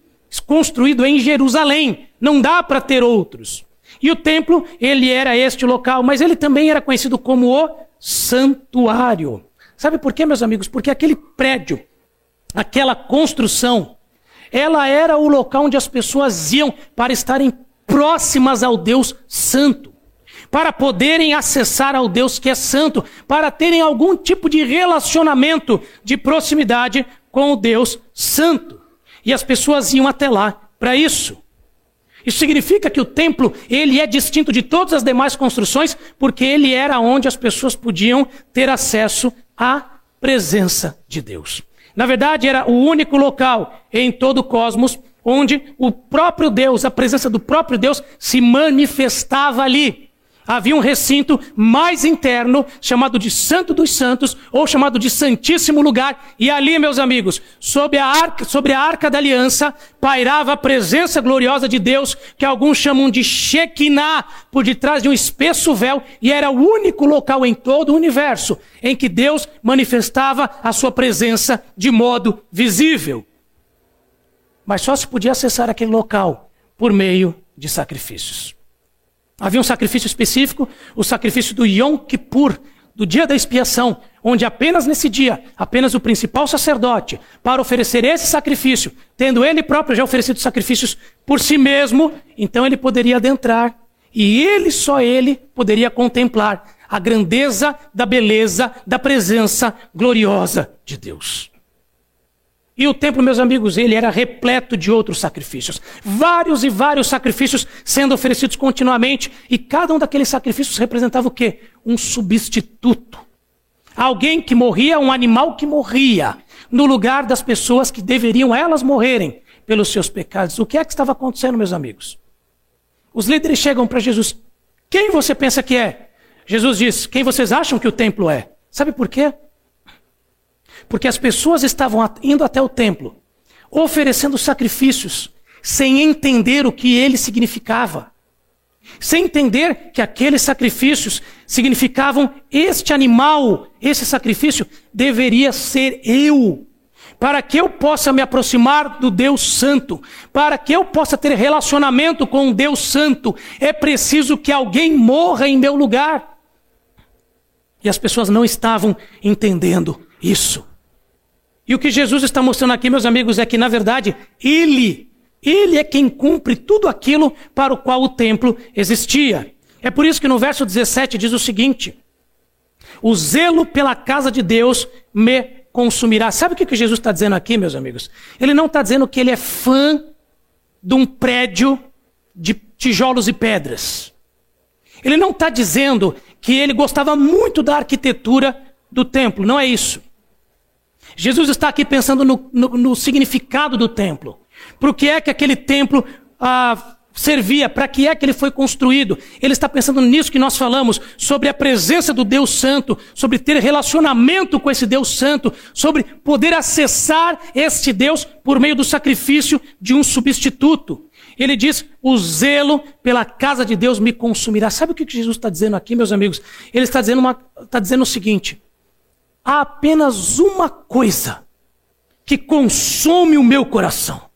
construído em Jerusalém. Não dá para ter outros. E o templo, ele era este local, mas ele também era conhecido como o santuário. Sabe por quê, meus amigos? Porque aquele prédio, aquela construção, ela era o local onde as pessoas iam para estarem próximas ao Deus Santo, para poderem acessar ao Deus que é santo, para terem algum tipo de relacionamento de proximidade com o Deus Santo. E as pessoas iam até lá para isso. Isso significa que o templo, ele é distinto de todas as demais construções, porque ele era onde as pessoas podiam ter acesso à presença de Deus. Na verdade, era o único local em todo o cosmos onde o próprio Deus, a presença do próprio Deus se manifestava ali havia um recinto mais interno, chamado de Santo dos Santos, ou chamado de Santíssimo Lugar, e ali, meus amigos, sobre a arca, sobre a arca da aliança, pairava a presença gloriosa de Deus, que alguns chamam de Shekinah, por detrás de um espesso véu, e era o único local em todo o universo em que Deus manifestava a sua presença de modo visível. Mas só se podia acessar aquele local por meio de sacrifícios. Havia um sacrifício específico, o sacrifício do Yom Kippur, do dia da expiação, onde apenas nesse dia, apenas o principal sacerdote, para oferecer esse sacrifício, tendo ele próprio já oferecido sacrifícios por si mesmo, então ele poderia adentrar e ele, só ele, poderia contemplar a grandeza da beleza da presença gloriosa de Deus. E o templo, meus amigos, ele era repleto de outros sacrifícios. Vários e vários sacrifícios sendo oferecidos continuamente. E cada um daqueles sacrifícios representava o quê? Um substituto. Alguém que morria, um animal que morria, no lugar das pessoas que deveriam elas morrerem pelos seus pecados. O que é que estava acontecendo, meus amigos? Os líderes chegam para Jesus. Quem você pensa que é? Jesus diz: Quem vocês acham que o templo é? Sabe por quê? Porque as pessoas estavam indo até o templo, oferecendo sacrifícios, sem entender o que ele significava. sem entender que aqueles sacrifícios significavam este animal, esse sacrifício deveria ser eu. Para que eu possa me aproximar do Deus Santo, para que eu possa ter relacionamento com o Deus Santo, é preciso que alguém morra em meu lugar. E as pessoas não estavam entendendo isso. E o que Jesus está mostrando aqui, meus amigos, é que, na verdade, Ele, Ele é quem cumpre tudo aquilo para o qual o templo existia. É por isso que no verso 17 diz o seguinte: O zelo pela casa de Deus me consumirá. Sabe o que Jesus está dizendo aqui, meus amigos? Ele não está dizendo que ele é fã de um prédio de tijolos e pedras. Ele não está dizendo que ele gostava muito da arquitetura do templo. Não é isso. Jesus está aqui pensando no, no, no significado do templo. O que é que aquele templo ah, servia, para que é que ele foi construído. Ele está pensando nisso que nós falamos, sobre a presença do Deus Santo, sobre ter relacionamento com esse Deus Santo, sobre poder acessar este Deus por meio do sacrifício de um substituto. Ele diz: o zelo pela casa de Deus me consumirá. Sabe o que Jesus está dizendo aqui, meus amigos? Ele está dizendo, uma, está dizendo o seguinte: há apenas uma coisa que consome o meu coração.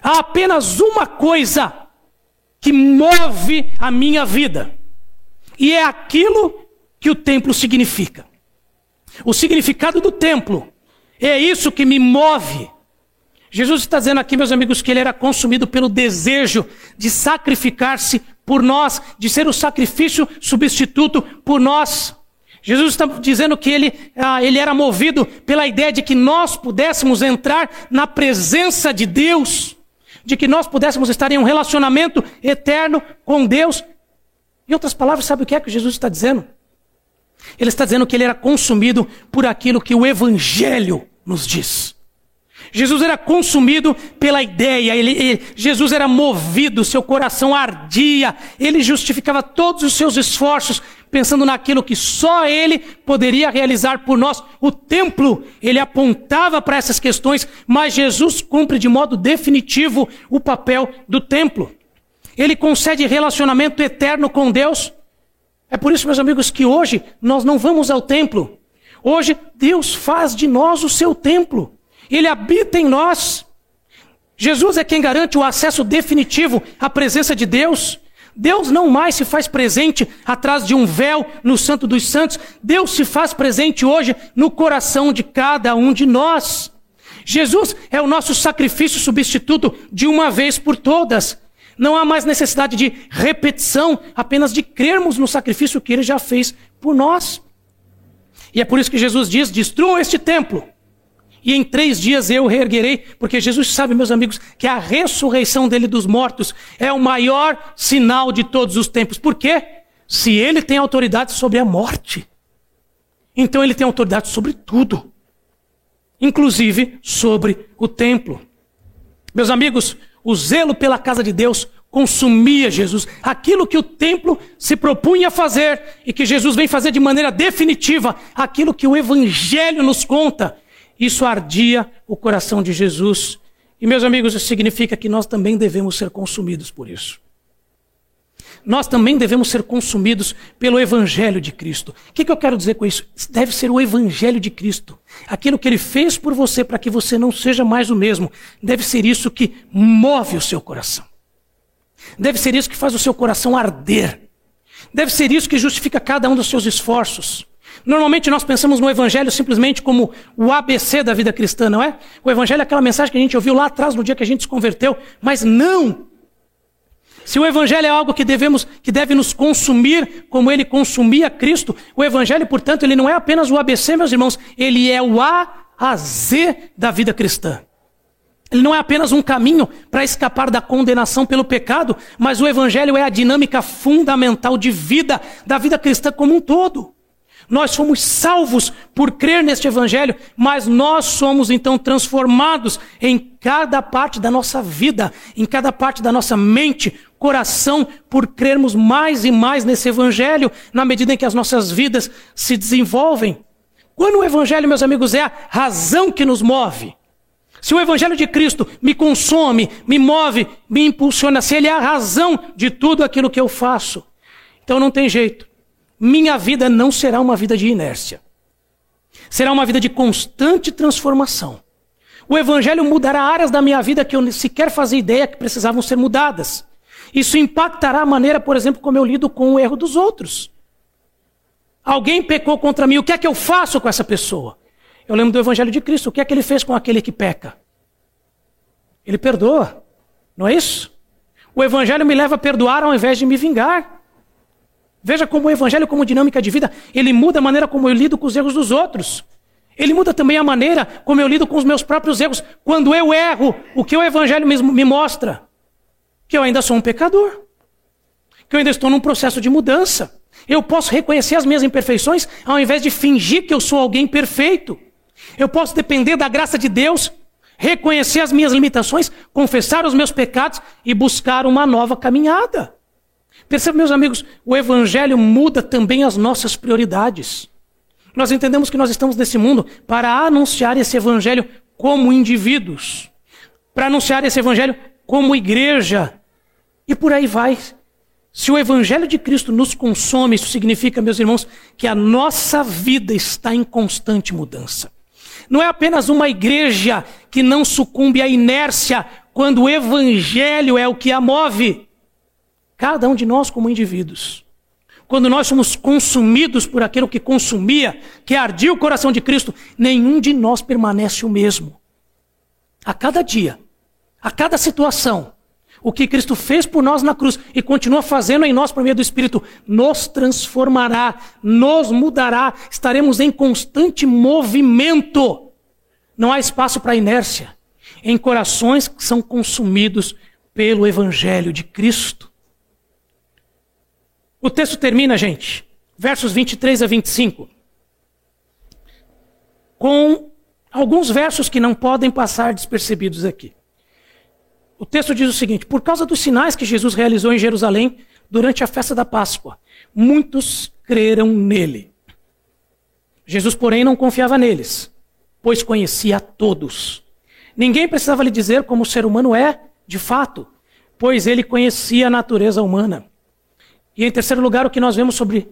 Há apenas uma coisa que move a minha vida. E é aquilo que o templo significa. O significado do templo é isso que me move. Jesus está dizendo aqui, meus amigos, que ele era consumido pelo desejo de sacrificar-se por nós, de ser o sacrifício substituto por nós. Jesus está dizendo que ele, ah, ele era movido pela ideia de que nós pudéssemos entrar na presença de Deus, de que nós pudéssemos estar em um relacionamento eterno com Deus. Em outras palavras, sabe o que é que Jesus está dizendo? Ele está dizendo que ele era consumido por aquilo que o Evangelho nos diz. Jesus era consumido pela ideia, ele, ele, Jesus era movido, seu coração ardia, ele justificava todos os seus esforços pensando naquilo que só ele poderia realizar por nós. O templo, ele apontava para essas questões, mas Jesus cumpre de modo definitivo o papel do templo. Ele concede relacionamento eterno com Deus. É por isso, meus amigos, que hoje nós não vamos ao templo. Hoje Deus faz de nós o seu templo. Ele habita em nós. Jesus é quem garante o acesso definitivo à presença de Deus. Deus não mais se faz presente atrás de um véu no Santo dos Santos. Deus se faz presente hoje no coração de cada um de nós. Jesus é o nosso sacrifício substituto de uma vez por todas. Não há mais necessidade de repetição, apenas de crermos no sacrifício que ele já fez por nós. E é por isso que Jesus diz: destruam este templo e em três dias eu reerguerei, porque Jesus sabe, meus amigos, que a ressurreição dele dos mortos é o maior sinal de todos os tempos. Por quê? Se ele tem autoridade sobre a morte, então ele tem autoridade sobre tudo, inclusive sobre o templo. Meus amigos, o zelo pela casa de Deus consumia Jesus, aquilo que o templo se propunha a fazer e que Jesus vem fazer de maneira definitiva, aquilo que o evangelho nos conta isso ardia o coração de Jesus. E, meus amigos, isso significa que nós também devemos ser consumidos por isso. Nós também devemos ser consumidos pelo Evangelho de Cristo. O que, que eu quero dizer com isso? Deve ser o Evangelho de Cristo. Aquilo que Ele fez por você para que você não seja mais o mesmo. Deve ser isso que move o seu coração. Deve ser isso que faz o seu coração arder. Deve ser isso que justifica cada um dos seus esforços. Normalmente nós pensamos no Evangelho simplesmente como o ABC da vida cristã, não é? O Evangelho é aquela mensagem que a gente ouviu lá atrás no dia que a gente se converteu, mas não! Se o Evangelho é algo que devemos, que deve nos consumir como ele consumia Cristo, o Evangelho, portanto, ele não é apenas o ABC, meus irmãos, ele é o A a Z da vida cristã. Ele não é apenas um caminho para escapar da condenação pelo pecado, mas o Evangelho é a dinâmica fundamental de vida da vida cristã como um todo. Nós fomos salvos por crer neste Evangelho, mas nós somos então transformados em cada parte da nossa vida, em cada parte da nossa mente, coração, por crermos mais e mais nesse Evangelho, na medida em que as nossas vidas se desenvolvem. Quando o Evangelho, meus amigos, é a razão que nos move, Se o Evangelho de Cristo me consome, me move, me impulsiona, se ele é a razão de tudo aquilo que eu faço, então não tem jeito. Minha vida não será uma vida de inércia. Será uma vida de constante transformação. O Evangelho mudará áreas da minha vida que eu sequer fazia ideia que precisavam ser mudadas. Isso impactará a maneira, por exemplo, como eu lido com o erro dos outros. Alguém pecou contra mim, o que é que eu faço com essa pessoa? Eu lembro do Evangelho de Cristo. O que é que ele fez com aquele que peca? Ele perdoa. Não é isso? O Evangelho me leva a perdoar ao invés de me vingar. Veja como o Evangelho, como dinâmica de vida, ele muda a maneira como eu lido com os erros dos outros. Ele muda também a maneira como eu lido com os meus próprios erros. Quando eu erro, o que o Evangelho me mostra? Que eu ainda sou um pecador. Que eu ainda estou num processo de mudança. Eu posso reconhecer as minhas imperfeições ao invés de fingir que eu sou alguém perfeito. Eu posso depender da graça de Deus, reconhecer as minhas limitações, confessar os meus pecados e buscar uma nova caminhada. Perceba, meus amigos, o Evangelho muda também as nossas prioridades. Nós entendemos que nós estamos nesse mundo para anunciar esse Evangelho como indivíduos, para anunciar esse Evangelho como igreja, e por aí vai. Se o Evangelho de Cristo nos consome, isso significa, meus irmãos, que a nossa vida está em constante mudança. Não é apenas uma igreja que não sucumbe à inércia quando o evangelho é o que a move. Cada um de nós, como indivíduos, quando nós somos consumidos por aquilo que consumia, que ardia o coração de Cristo, nenhum de nós permanece o mesmo. A cada dia, a cada situação, o que Cristo fez por nós na cruz e continua fazendo em nós por meio do Espírito, nos transformará, nos mudará, estaremos em constante movimento. Não há espaço para inércia em corações que são consumidos pelo Evangelho de Cristo. O texto termina, gente, versos 23 a 25, com alguns versos que não podem passar despercebidos aqui. O texto diz o seguinte: por causa dos sinais que Jesus realizou em Jerusalém durante a festa da Páscoa, muitos creram nele. Jesus, porém, não confiava neles, pois conhecia a todos. Ninguém precisava lhe dizer como o ser humano é, de fato, pois ele conhecia a natureza humana. E em terceiro lugar, o que nós vemos sobre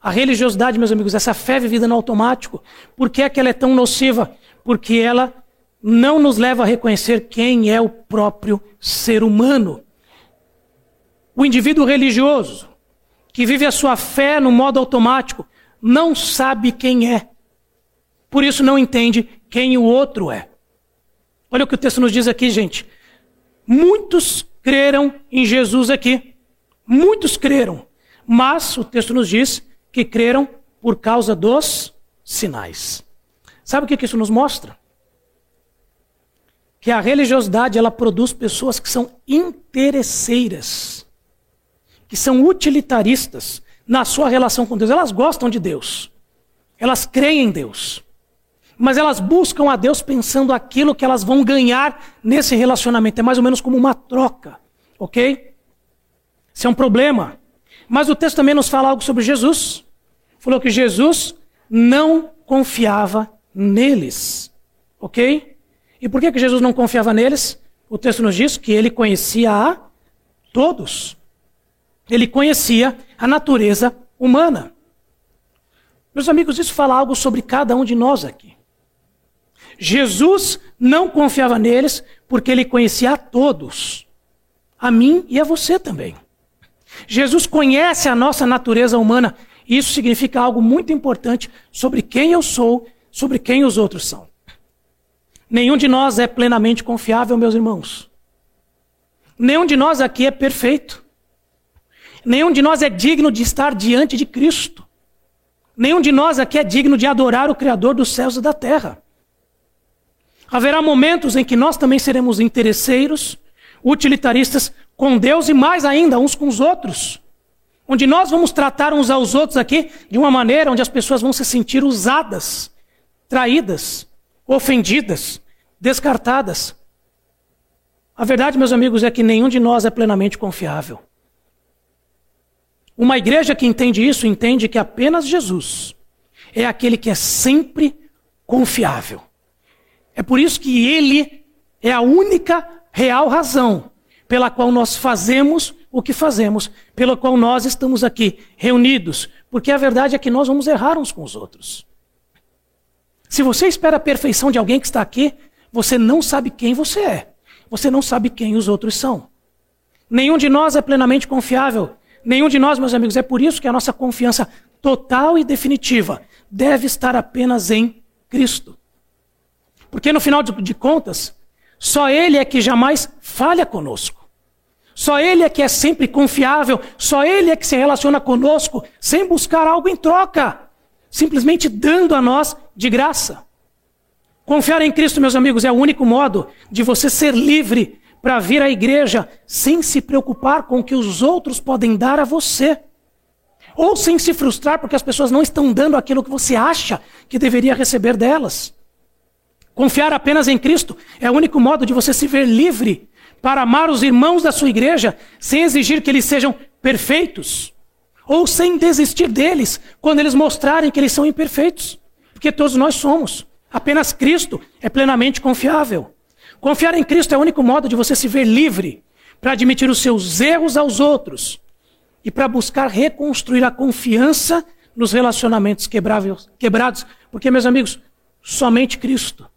a religiosidade, meus amigos, essa fé vivida no automático. Por que é que ela é tão nociva? Porque ela não nos leva a reconhecer quem é o próprio ser humano. O indivíduo religioso, que vive a sua fé no modo automático, não sabe quem é. Por isso não entende quem o outro é. Olha o que o texto nos diz aqui, gente. Muitos creram em Jesus aqui. Muitos creram. Mas o texto nos diz que creram por causa dos sinais. Sabe o que isso nos mostra? que a religiosidade ela produz pessoas que são interesseiras, que são utilitaristas na sua relação com Deus. Elas gostam de Deus, elas creem em Deus, mas elas buscam a Deus pensando aquilo que elas vão ganhar nesse relacionamento. É mais ou menos como uma troca, ok? Isso é um problema. Mas o texto também nos fala algo sobre Jesus. Falou que Jesus não confiava neles, ok? E por que, que Jesus não confiava neles? O texto nos diz que ele conhecia a todos. Ele conhecia a natureza humana. Meus amigos, isso fala algo sobre cada um de nós aqui. Jesus não confiava neles porque ele conhecia a todos, a mim e a você também. Jesus conhece a nossa natureza humana. Isso significa algo muito importante sobre quem eu sou, sobre quem os outros são. Nenhum de nós é plenamente confiável, meus irmãos. Nenhum de nós aqui é perfeito. Nenhum de nós é digno de estar diante de Cristo. Nenhum de nós aqui é digno de adorar o Criador dos céus e da terra. Haverá momentos em que nós também seremos interesseiros, utilitaristas com Deus e mais ainda uns com os outros. Onde nós vamos tratar uns aos outros aqui de uma maneira onde as pessoas vão se sentir usadas, traídas, ofendidas, descartadas. A verdade, meus amigos, é que nenhum de nós é plenamente confiável. Uma igreja que entende isso entende que apenas Jesus é aquele que é sempre confiável. É por isso que Ele é a única real razão pela qual nós fazemos o que fazemos, pela qual nós estamos aqui reunidos, porque a verdade é que nós vamos errar uns com os outros. Se você espera a perfeição de alguém que está aqui, você não sabe quem você é. Você não sabe quem os outros são. Nenhum de nós é plenamente confiável. Nenhum de nós, meus amigos, é por isso que a nossa confiança total e definitiva deve estar apenas em Cristo. Porque no final de, contas, só Ele é que jamais falha conosco. Só Ele é que é sempre confiável. Só Ele é que se relaciona conosco sem buscar algo em troca. Simplesmente dando a nós de graça. Confiar em Cristo, meus amigos, é o único modo de você ser livre para vir à igreja sem se preocupar com o que os outros podem dar a você. Ou sem se frustrar porque as pessoas não estão dando aquilo que você acha que deveria receber delas. Confiar apenas em Cristo é o único modo de você se ver livre para amar os irmãos da sua igreja sem exigir que eles sejam perfeitos. Ou sem desistir deles quando eles mostrarem que eles são imperfeitos. Porque todos nós somos. Apenas Cristo é plenamente confiável. Confiar em Cristo é o único modo de você se ver livre para admitir os seus erros aos outros e para buscar reconstruir a confiança nos relacionamentos quebrados. Porque, meus amigos, somente Cristo,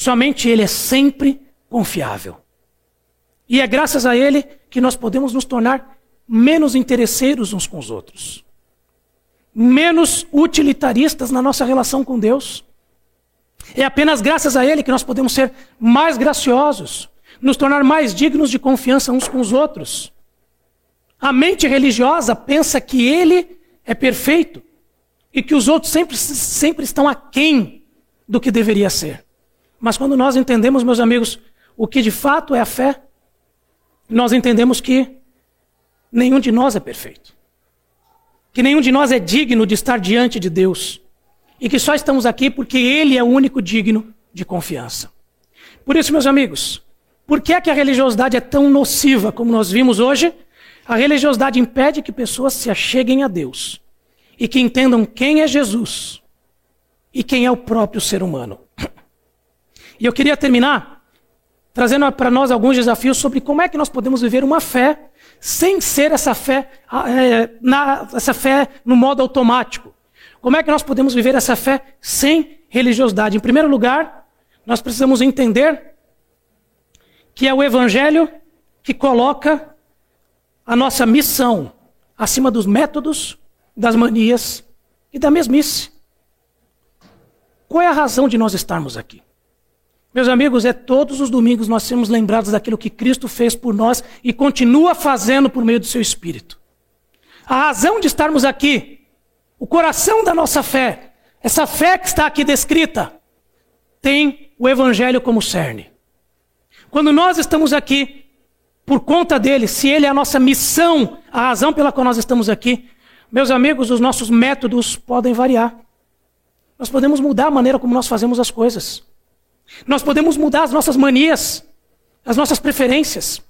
somente Ele é sempre confiável. E é graças a Ele que nós podemos nos tornar menos interesseiros uns com os outros, menos utilitaristas na nossa relação com Deus. É apenas graças a Ele que nós podemos ser mais graciosos, nos tornar mais dignos de confiança uns com os outros. A mente religiosa pensa que Ele é perfeito e que os outros sempre, sempre estão aquém do que deveria ser. Mas quando nós entendemos, meus amigos, o que de fato é a fé, nós entendemos que nenhum de nós é perfeito. Que nenhum de nós é digno de estar diante de Deus e que só estamos aqui porque Ele é o único digno de confiança. Por isso, meus amigos, por que, é que a religiosidade é tão nociva como nós vimos hoje? A religiosidade impede que pessoas se acheguem a Deus e que entendam quem é Jesus e quem é o próprio ser humano. E eu queria terminar trazendo para nós alguns desafios sobre como é que nós podemos viver uma fé sem ser essa fé, é, na, essa fé no modo automático. Como é que nós podemos viver essa fé sem religiosidade? Em primeiro lugar, nós precisamos entender que é o Evangelho que coloca a nossa missão acima dos métodos, das manias e da mesmice. Qual é a razão de nós estarmos aqui? Meus amigos, é todos os domingos nós sermos lembrados daquilo que Cristo fez por nós e continua fazendo por meio do seu Espírito. A razão de estarmos aqui o coração da nossa fé, essa fé que está aqui descrita, tem o Evangelho como cerne. Quando nós estamos aqui, por conta dele, se ele é a nossa missão, a razão pela qual nós estamos aqui, meus amigos, os nossos métodos podem variar. Nós podemos mudar a maneira como nós fazemos as coisas. Nós podemos mudar as nossas manias, as nossas preferências.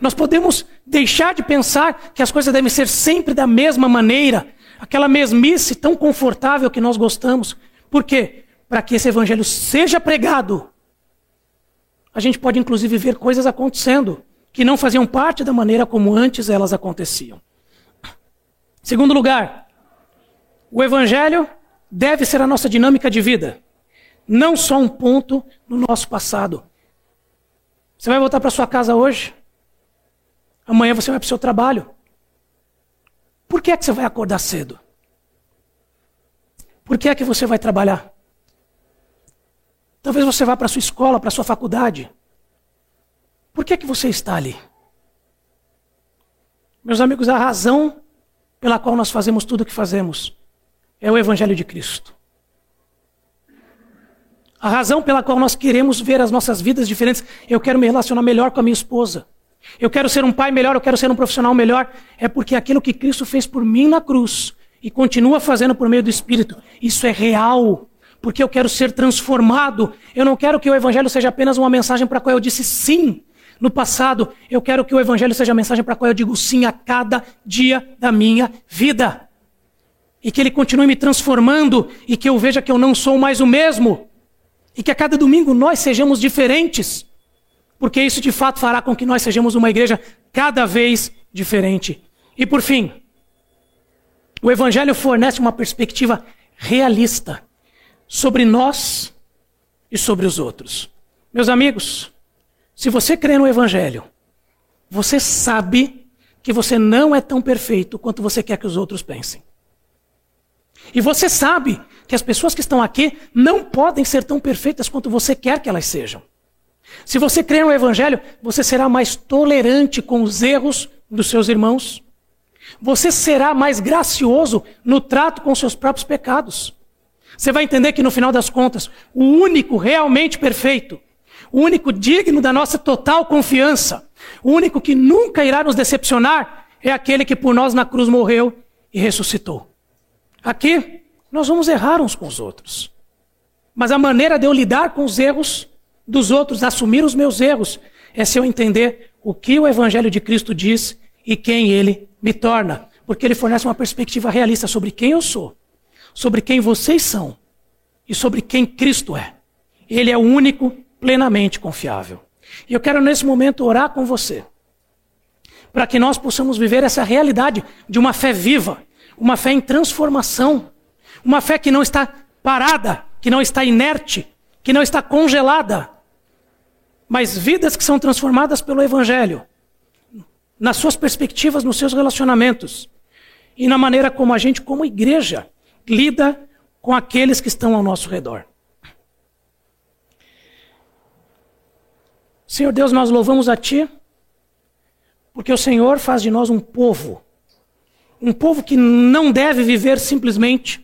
Nós podemos deixar de pensar que as coisas devem ser sempre da mesma maneira, aquela mesmice tão confortável que nós gostamos. Por quê? Para que esse evangelho seja pregado. A gente pode inclusive ver coisas acontecendo que não faziam parte da maneira como antes elas aconteciam. Segundo lugar, o evangelho deve ser a nossa dinâmica de vida, não só um ponto no nosso passado. Você vai voltar para sua casa hoje? Amanhã você vai para o seu trabalho. Por que é que você vai acordar cedo? Por que é que você vai trabalhar? Talvez você vá para sua escola, para sua faculdade. Por que é que você está ali? Meus amigos, a razão pela qual nós fazemos tudo o que fazemos é o Evangelho de Cristo. A razão pela qual nós queremos ver as nossas vidas diferentes, eu quero me relacionar melhor com a minha esposa. Eu quero ser um pai melhor, eu quero ser um profissional melhor. É porque aquilo que Cristo fez por mim na cruz e continua fazendo por meio do Espírito, isso é real. Porque eu quero ser transformado. Eu não quero que o Evangelho seja apenas uma mensagem para a qual eu disse sim no passado. Eu quero que o Evangelho seja a mensagem para a qual eu digo sim a cada dia da minha vida. E que ele continue me transformando e que eu veja que eu não sou mais o mesmo. E que a cada domingo nós sejamos diferentes, porque isso de fato fará com que nós sejamos uma igreja cada vez diferente. E por fim, o Evangelho fornece uma perspectiva realista sobre nós e sobre os outros. Meus amigos, se você crê no Evangelho, você sabe que você não é tão perfeito quanto você quer que os outros pensem. E você sabe que as pessoas que estão aqui não podem ser tão perfeitas quanto você quer que elas sejam. Se você crê no Evangelho, você será mais tolerante com os erros dos seus irmãos. Você será mais gracioso no trato com seus próprios pecados. Você vai entender que no final das contas, o único realmente perfeito, o único digno da nossa total confiança, o único que nunca irá nos decepcionar, é aquele que por nós na cruz morreu e ressuscitou. Aqui, nós vamos errar uns com os outros. Mas a maneira de eu lidar com os erros dos outros, assumir os meus erros, é se eu entender o que o Evangelho de Cristo diz e quem ele me torna. Porque ele fornece uma perspectiva realista sobre quem eu sou, sobre quem vocês são e sobre quem Cristo é. Ele é o único plenamente confiável. E eu quero nesse momento orar com você, para que nós possamos viver essa realidade de uma fé viva, uma fé em transformação, uma fé que não está parada, que não está inerte, que não está congelada, mas vidas que são transformadas pelo Evangelho, nas suas perspectivas, nos seus relacionamentos e na maneira como a gente, como igreja, lida com aqueles que estão ao nosso redor. Senhor Deus, nós louvamos a Ti, porque o Senhor faz de nós um povo um povo que não deve viver simplesmente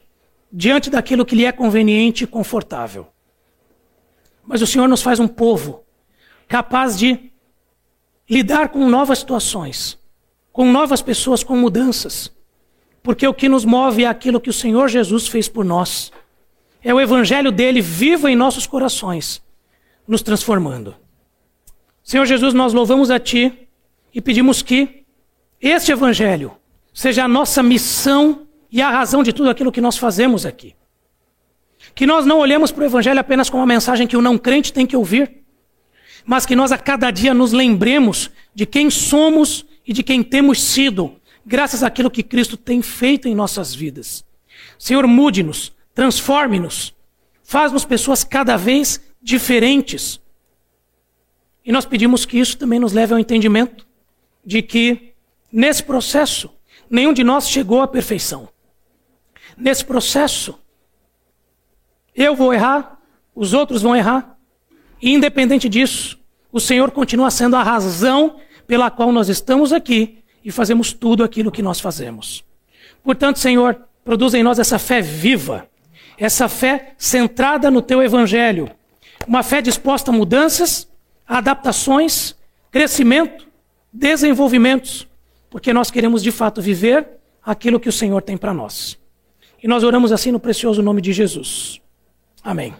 diante daquilo que lhe é conveniente e confortável. Mas o Senhor nos faz um povo capaz de lidar com novas situações, com novas pessoas, com mudanças. Porque o que nos move é aquilo que o Senhor Jesus fez por nós. É o evangelho dele vivo em nossos corações, nos transformando. Senhor Jesus, nós louvamos a ti e pedimos que este evangelho seja a nossa missão e a razão de tudo aquilo que nós fazemos aqui. Que nós não olhemos para o Evangelho apenas como uma mensagem que o não crente tem que ouvir, mas que nós a cada dia nos lembremos de quem somos e de quem temos sido, graças àquilo que Cristo tem feito em nossas vidas. Senhor, mude-nos, transforme-nos, faz-nos pessoas cada vez diferentes. E nós pedimos que isso também nos leve ao entendimento de que, nesse processo, Nenhum de nós chegou à perfeição. Nesse processo, eu vou errar, os outros vão errar. E independente disso, o Senhor continua sendo a razão pela qual nós estamos aqui e fazemos tudo aquilo que nós fazemos. Portanto, Senhor, produza em nós essa fé viva, essa fé centrada no teu evangelho, uma fé disposta a mudanças, adaptações, crescimento, desenvolvimentos, porque nós queremos de fato viver aquilo que o Senhor tem para nós. E nós oramos assim no precioso nome de Jesus. Amém.